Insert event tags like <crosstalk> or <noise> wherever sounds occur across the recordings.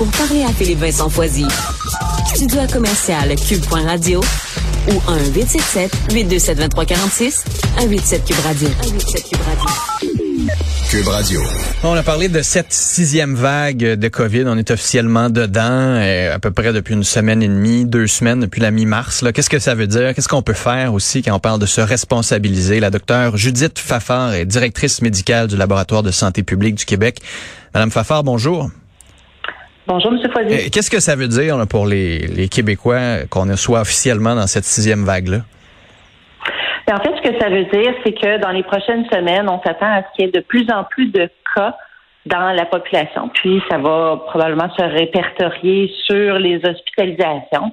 pour parler à Philippe Vincent Foisy. Studio à commercial cube.radio ou 1-877-827-2346, 187 Cube Radio. 187 Cube Radio. Cube Radio. On a parlé de cette sixième vague de COVID. On est officiellement dedans euh, à peu près depuis une semaine et demie, deux semaines depuis la mi-mars. Qu'est-ce que ça veut dire? Qu'est-ce qu'on peut faire aussi quand on parle de se responsabiliser? La docteure Judith Fafard est directrice médicale du Laboratoire de santé publique du Québec. Madame Fafard, bonjour. Bonjour, M. Foisy. Euh, Qu'est-ce que ça veut dire là, pour les, les Québécois qu'on soit officiellement dans cette sixième vague-là? Ben, en fait, ce que ça veut dire, c'est que dans les prochaines semaines, on s'attend à ce qu'il y ait de plus en plus de cas dans la population. Puis, ça va probablement se répertorier sur les hospitalisations.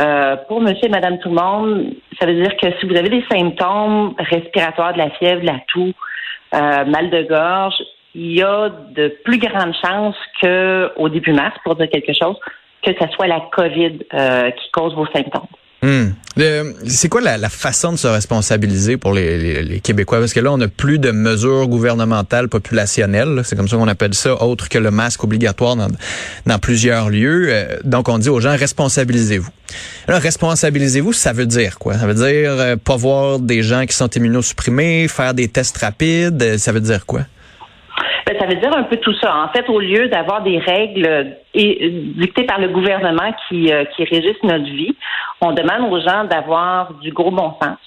Euh, pour monsieur et madame tout le monde, ça veut dire que si vous avez des symptômes respiratoires, de la fièvre, de la toux, euh, mal de gorge, il y a de plus grandes chances qu'au début mars, pour dire quelque chose, que ce soit la COVID euh, qui cause vos symptômes. Le- C'est quoi la, la façon de se responsabiliser pour les, les- les Québécois? Parce que là, on n'a plus de mesures gouvernementales populationnelles. là. C'est comme ça qu'on appelle ça, autre que le masque obligatoire dans, dans plusieurs lieux. Euh, donc, on dit aux gens, responsabilisez-vous. Alors, responsabilisez-vous, ça veut dire quoi? Ça veut dire euh, pas voir des gens qui sont immunosupprimés, faire des tests rapides. euh, Ça veut dire quoi? Ben, ça veut dire un peu tout ça. En fait, au lieu d'avoir des règles euh, euh, dictées par le gouvernement qui, euh, qui régissent notre vie, on demande aux gens d'avoir du gros bon sens.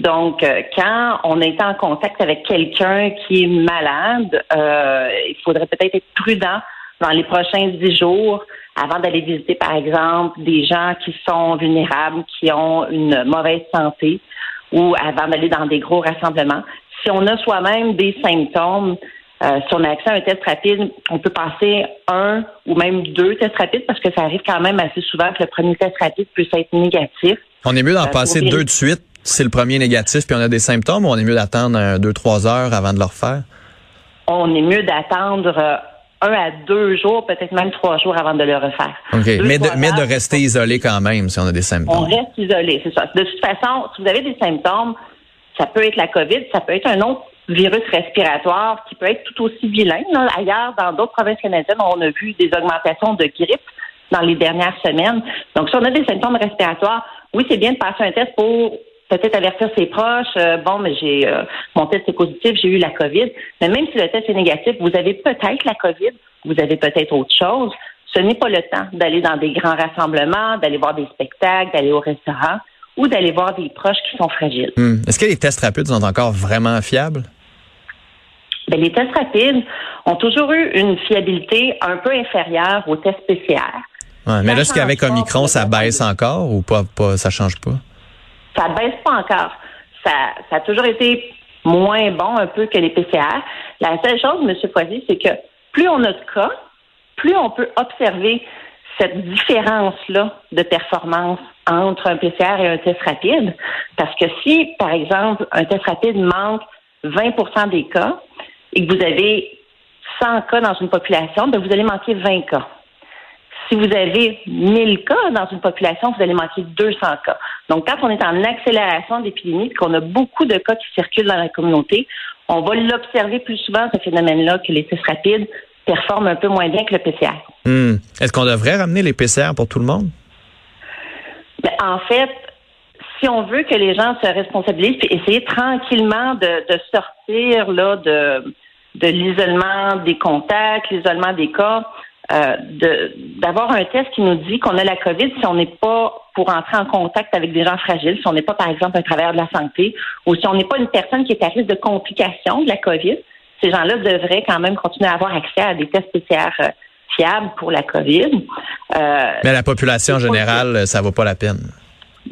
Donc, euh, quand on est en contact avec quelqu'un qui est malade, euh, il faudrait peut-être être prudent dans les prochains dix jours avant d'aller visiter, par exemple, des gens qui sont vulnérables, qui ont une mauvaise santé, ou avant d'aller dans des gros rassemblements. Si on a soi-même des symptômes, euh, si on a accès à un test rapide, on peut passer un ou même deux tests rapides parce que ça arrive quand même assez souvent que le premier test rapide puisse être négatif. On est mieux d'en Euh, passer deux de suite si le premier négatif puis on a des symptômes ou on est mieux d'attendre un, deux, trois heures avant de le refaire? On est mieux d'attendre euh, un à deux jours, peut-être même trois jours avant de le refaire. Deux, mais, de, mais de rester isolé quand même si on a des On symptômes. reste isolé, c'est ça. De toute façon, si vous avez des symptômes, ça peut être la COVID, ça peut être un autre virus respiratoire qui peut être tout aussi vilain. là. Ailleurs, dans d'autres provinces canadiennes, on a vu des augmentations de grippe dans les dernières semaines. Donc, si on a des symptômes respiratoires, oui, c'est bien de passer un test pour peut-être avertir ses proches. euh, bon, mais j'ai euh, mon test est positif, j'ai eu la COVID. Mais même si le test est négatif, vous avez peut-être la COVID, vous avez peut-être autre chose. Ce n'est pas le temps d'aller dans des grands rassemblements, d'aller voir des spectacles, d'aller au restaurant ou d'aller voir des proches qui sont fragiles. Hmm. Est-ce que les tests rapides sont encore vraiment fiables? Ben, les tests rapides ont toujours eu une fiabilité un peu inférieure aux tests PCR. Ouais, mais là, est-ce qu'avec change pas Omicron, ça baisse encore ou pas, pas ça change pas? Ça baisse pas encore. Ça, ça a toujours été moins bon un peu que les PCR. La seule chose, M. Poisy, c'est que plus on a de cas, plus on peut observer cette différence-là de performance entre un PCR et un test rapide. Parce que si, par exemple, un test rapide manque 20% des cas et que vous avez 100 cas dans une population, ben vous allez manquer 20 cas. Si vous avez 1000 cas dans une population, vous allez manquer 200 cas. Donc, quand on est en accélération d'épidémie, qu'on a beaucoup de cas qui circulent dans la communauté, on va l'observer plus souvent, ce phénomène-là, que les tests rapides performent un peu moins bien que le PCR. Hmm. Est-ce qu'on devrait ramener les PCR pour tout le monde? Ben, en fait, si on veut que les gens se responsabilisent, puis essayer tranquillement de, de sortir là de, de l'isolement des contacts, l'isolement des cas, euh, de- d'avoir un test qui nous dit qu'on a la COVID si on n'est pas pour entrer en contact avec des gens fragiles, si on n'est pas, par exemple, un travailleur de la santé, ou si on n'est pas une personne qui est à risque de complications de la COVID, ces gens-là devraient quand même continuer à avoir accès à des tests PCR euh, fiables pour la COVID. Euh, Mais la population en générale, ça vaut pas la peine.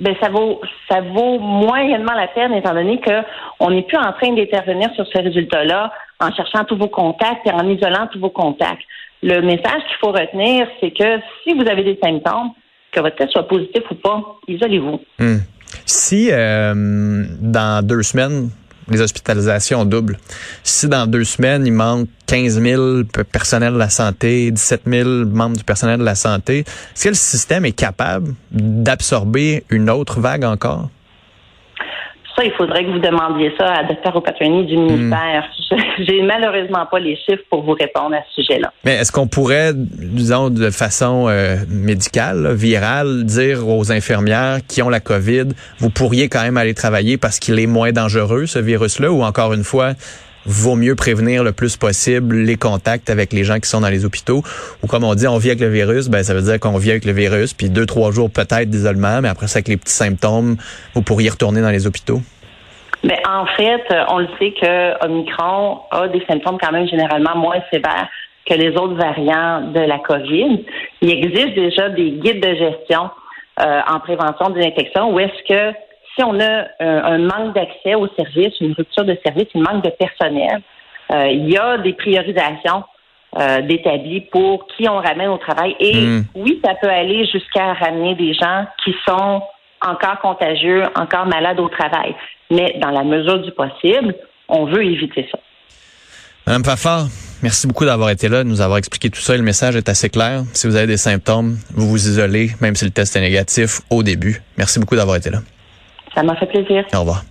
Ben ça vaut ça vaut moyennement la peine étant donné que on n'est plus en train d'intervenir sur ce résultat-là en cherchant tous vos contacts et en isolant tous vos contacts. Le message qu'il faut retenir, c'est que si vous avez des symptômes, que votre test soit positif ou pas, isolez-vous. Hmm. Si euh, dans deux semaines, les hospitalisations doublent, si dans deux semaines, il manque 15 000 pe- personnels de la santé, 17 000 membres du personnel de la santé, est-ce que le système est capable d'absorber une autre vague encore? Ça, il faudrait que vous demandiez ça à Dr. Opatroni du ministère. Hmm. <laughs> J'ai malheureusement pas les chiffres pour vous répondre à ce sujet-là. Mais est-ce qu'on pourrait, disons, de façon euh, médicale, virale, dire aux infirmières qui ont la COVID, vous pourriez quand même aller travailler parce qu'il est moins dangereux, ce virus-là, ou encore une fois, vaut mieux prévenir le plus possible les contacts avec les gens qui sont dans les hôpitaux. Ou comme on dit, on vit avec le virus, ben ça veut dire qu'on vit avec le virus, puis deux, trois jours peut-être d'isolement, mais après ça, avec les petits symptômes, vous pourriez retourner dans les hôpitaux. Mais en fait, on le sait que Omicron a des symptômes quand même généralement moins sévères que les autres variants de la COVID. Il existe déjà des guides de gestion euh, en prévention des infections où est-ce que si on a un, manque d'accès aux services, une rupture de service, un manque de personnel, euh, il y a des priorisations euh, d'établis pour qui on ramène au travail. Et hmm. oui, ça peut aller jusqu'à ramener des gens qui sont encore contagieux, encore malades au travail. Mais dans la mesure du possible, on veut éviter ça. Madame Fafard, merci beaucoup d'avoir été là, de nous avoir expliqué tout ça. Le message est assez clair. Si vous avez des symptômes, vous vous isolez, même si le test est négatif au début. Merci beaucoup d'avoir été là. Ça m'a fait plaisir. Au revoir.